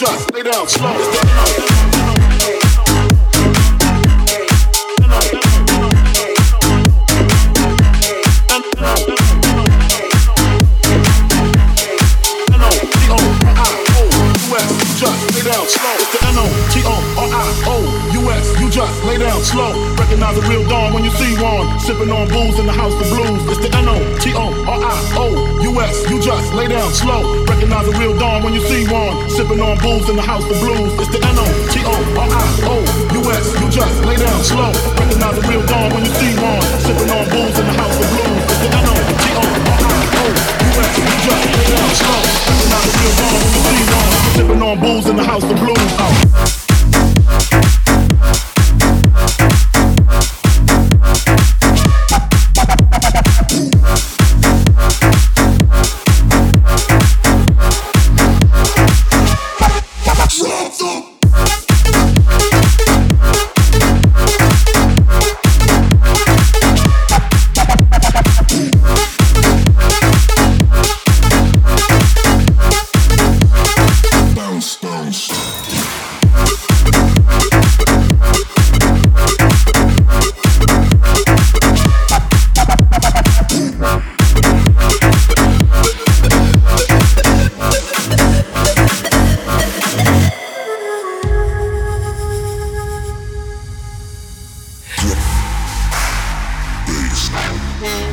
drop, lay down, slow. lay down slow. Recognize the real dawn when you see one. Sipping on booze in the house of blues. It's the N O T O R I O U S. You just lay down slow. Recognize the real dawn when you see one sipping on booze in the house of blues. It's the N-O-T-O-R-I-O-U-S. You just lay down slow. Recognize the real dawn when you see one. Sipping on booze in the house of blues. It's the N-O-T-O-R-I-O-U-S. You just lay down slow. Recognize the real dawn when you see one. Sipping on booze in the house of blues. Peace.